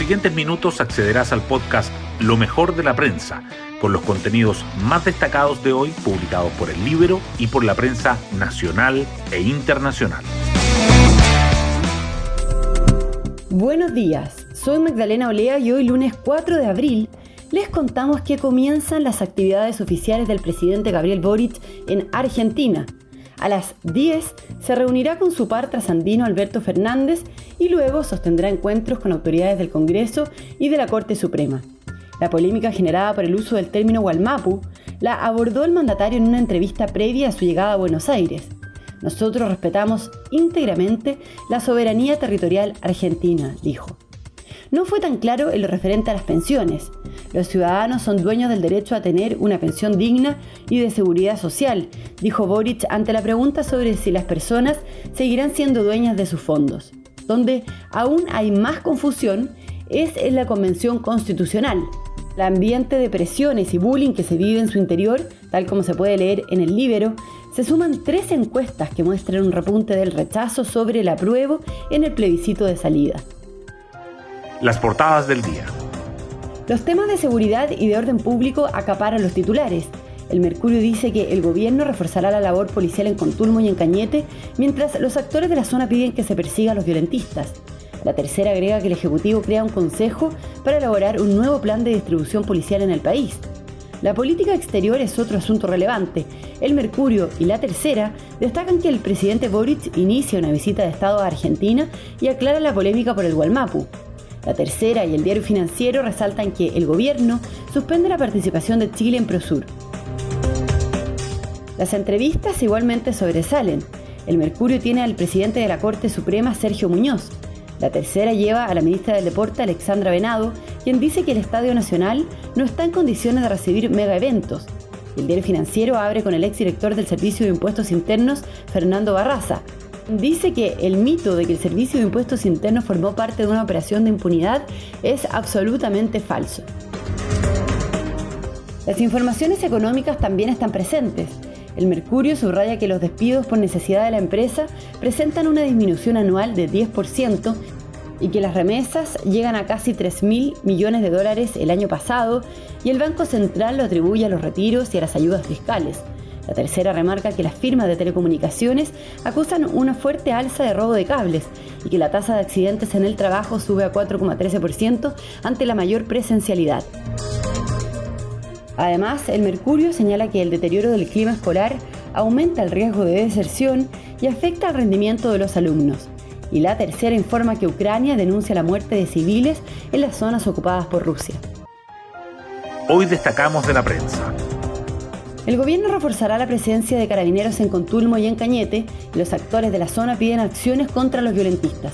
siguientes minutos accederás al podcast Lo mejor de la prensa, con los contenidos más destacados de hoy publicados por el libro y por la prensa nacional e internacional. Buenos días, soy Magdalena Olea y hoy lunes 4 de abril les contamos que comienzan las actividades oficiales del presidente Gabriel Boric en Argentina. A las 10 se reunirá con su par trasandino Alberto Fernández y luego sostendrá encuentros con autoridades del Congreso y de la Corte Suprema. La polémica generada por el uso del término Gualmapu la abordó el mandatario en una entrevista previa a su llegada a Buenos Aires. Nosotros respetamos íntegramente la soberanía territorial argentina, dijo. No fue tan claro en lo referente a las pensiones. Los ciudadanos son dueños del derecho a tener una pensión digna y de seguridad social, dijo Boric ante la pregunta sobre si las personas seguirán siendo dueñas de sus fondos. Donde aún hay más confusión es en la Convención Constitucional. El ambiente de presiones y bullying que se vive en su interior, tal como se puede leer en el libro, se suman tres encuestas que muestran un repunte del rechazo sobre el apruebo en el plebiscito de salida. Las portadas del día. Los temas de seguridad y de orden público acaparan los titulares. El Mercurio dice que el gobierno reforzará la labor policial en Contulmo y en Cañete, mientras los actores de la zona piden que se persiga a los violentistas. La tercera agrega que el Ejecutivo crea un consejo para elaborar un nuevo plan de distribución policial en el país. La política exterior es otro asunto relevante. El Mercurio y la tercera destacan que el presidente Boric inicia una visita de Estado a Argentina y aclara la polémica por el Gualmapu. La tercera y el diario financiero resaltan que el gobierno suspende la participación de Chile en Prosur. Las entrevistas igualmente sobresalen. El Mercurio tiene al presidente de la Corte Suprema, Sergio Muñoz. La tercera lleva a la ministra del Deporte, Alexandra Venado, quien dice que el Estadio Nacional no está en condiciones de recibir mega eventos. El diario financiero abre con el exdirector del Servicio de Impuestos Internos, Fernando Barraza, dice que el mito de que el Servicio de Impuestos Internos formó parte de una operación de impunidad es absolutamente falso. Las informaciones económicas también están presentes. El Mercurio subraya que los despidos por necesidad de la empresa presentan una disminución anual de 10% y que las remesas llegan a casi 3.000 millones de dólares el año pasado y el Banco Central lo atribuye a los retiros y a las ayudas fiscales. La tercera remarca que las firmas de telecomunicaciones acusan una fuerte alza de robo de cables y que la tasa de accidentes en el trabajo sube a 4,13% ante la mayor presencialidad. Además, el Mercurio señala que el deterioro del clima escolar aumenta el riesgo de deserción y afecta al rendimiento de los alumnos. Y la tercera informa que Ucrania denuncia la muerte de civiles en las zonas ocupadas por Rusia. Hoy destacamos de la prensa. El gobierno reforzará la presencia de carabineros en Contulmo y en Cañete y los actores de la zona piden acciones contra los violentistas.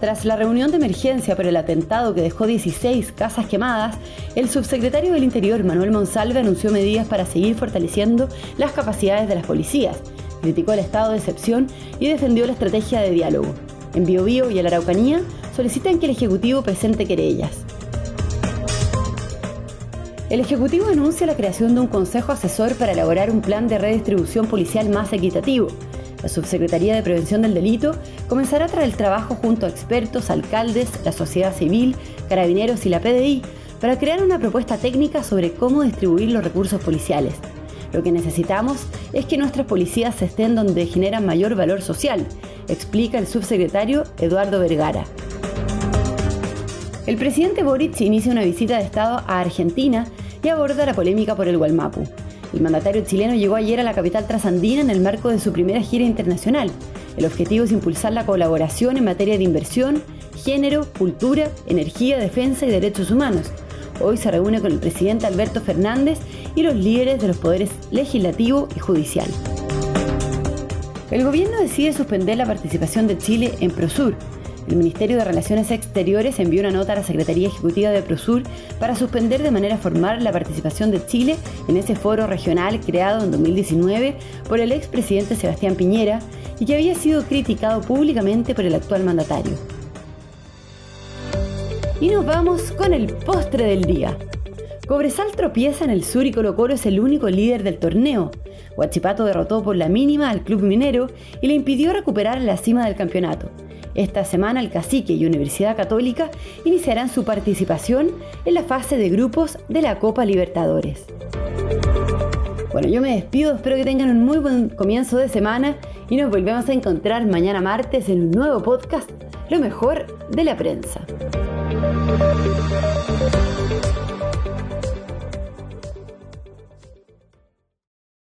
Tras la reunión de emergencia por el atentado que dejó 16 casas quemadas, el subsecretario del Interior, Manuel Monsalve, anunció medidas para seguir fortaleciendo las capacidades de las policías, criticó el estado de excepción y defendió la estrategia de diálogo. En Biobío y en la Araucanía solicitan que el Ejecutivo presente querellas. El Ejecutivo anuncia la creación de un consejo asesor para elaborar un plan de redistribución policial más equitativo. La Subsecretaría de Prevención del Delito comenzará tras el trabajo junto a expertos, alcaldes, la sociedad civil, carabineros y la PDI para crear una propuesta técnica sobre cómo distribuir los recursos policiales. Lo que necesitamos es que nuestras policías estén donde generan mayor valor social, explica el subsecretario Eduardo Vergara. El presidente Boric inicia una visita de Estado a Argentina y aborda la polémica por el Gualmapu. El mandatario chileno llegó ayer a la capital trasandina en el marco de su primera gira internacional. El objetivo es impulsar la colaboración en materia de inversión, género, cultura, energía, defensa y derechos humanos. Hoy se reúne con el presidente Alberto Fernández y los líderes de los poderes legislativo y judicial. El gobierno decide suspender la participación de Chile en Prosur, el Ministerio de Relaciones Exteriores envió una nota a la Secretaría Ejecutiva de Prosur para suspender de manera formal la participación de Chile en ese foro regional creado en 2019 por el expresidente Sebastián Piñera y que había sido criticado públicamente por el actual mandatario. Y nos vamos con el postre del día. Cobresal tropieza en el sur y Colo Colo es el único líder del torneo. Huachipato derrotó por la mínima al club minero y le impidió recuperar la cima del campeonato. Esta semana el Cacique y Universidad Católica iniciarán su participación en la fase de grupos de la Copa Libertadores. Bueno, yo me despido, espero que tengan un muy buen comienzo de semana y nos volvemos a encontrar mañana martes en un nuevo podcast, Lo mejor de la prensa.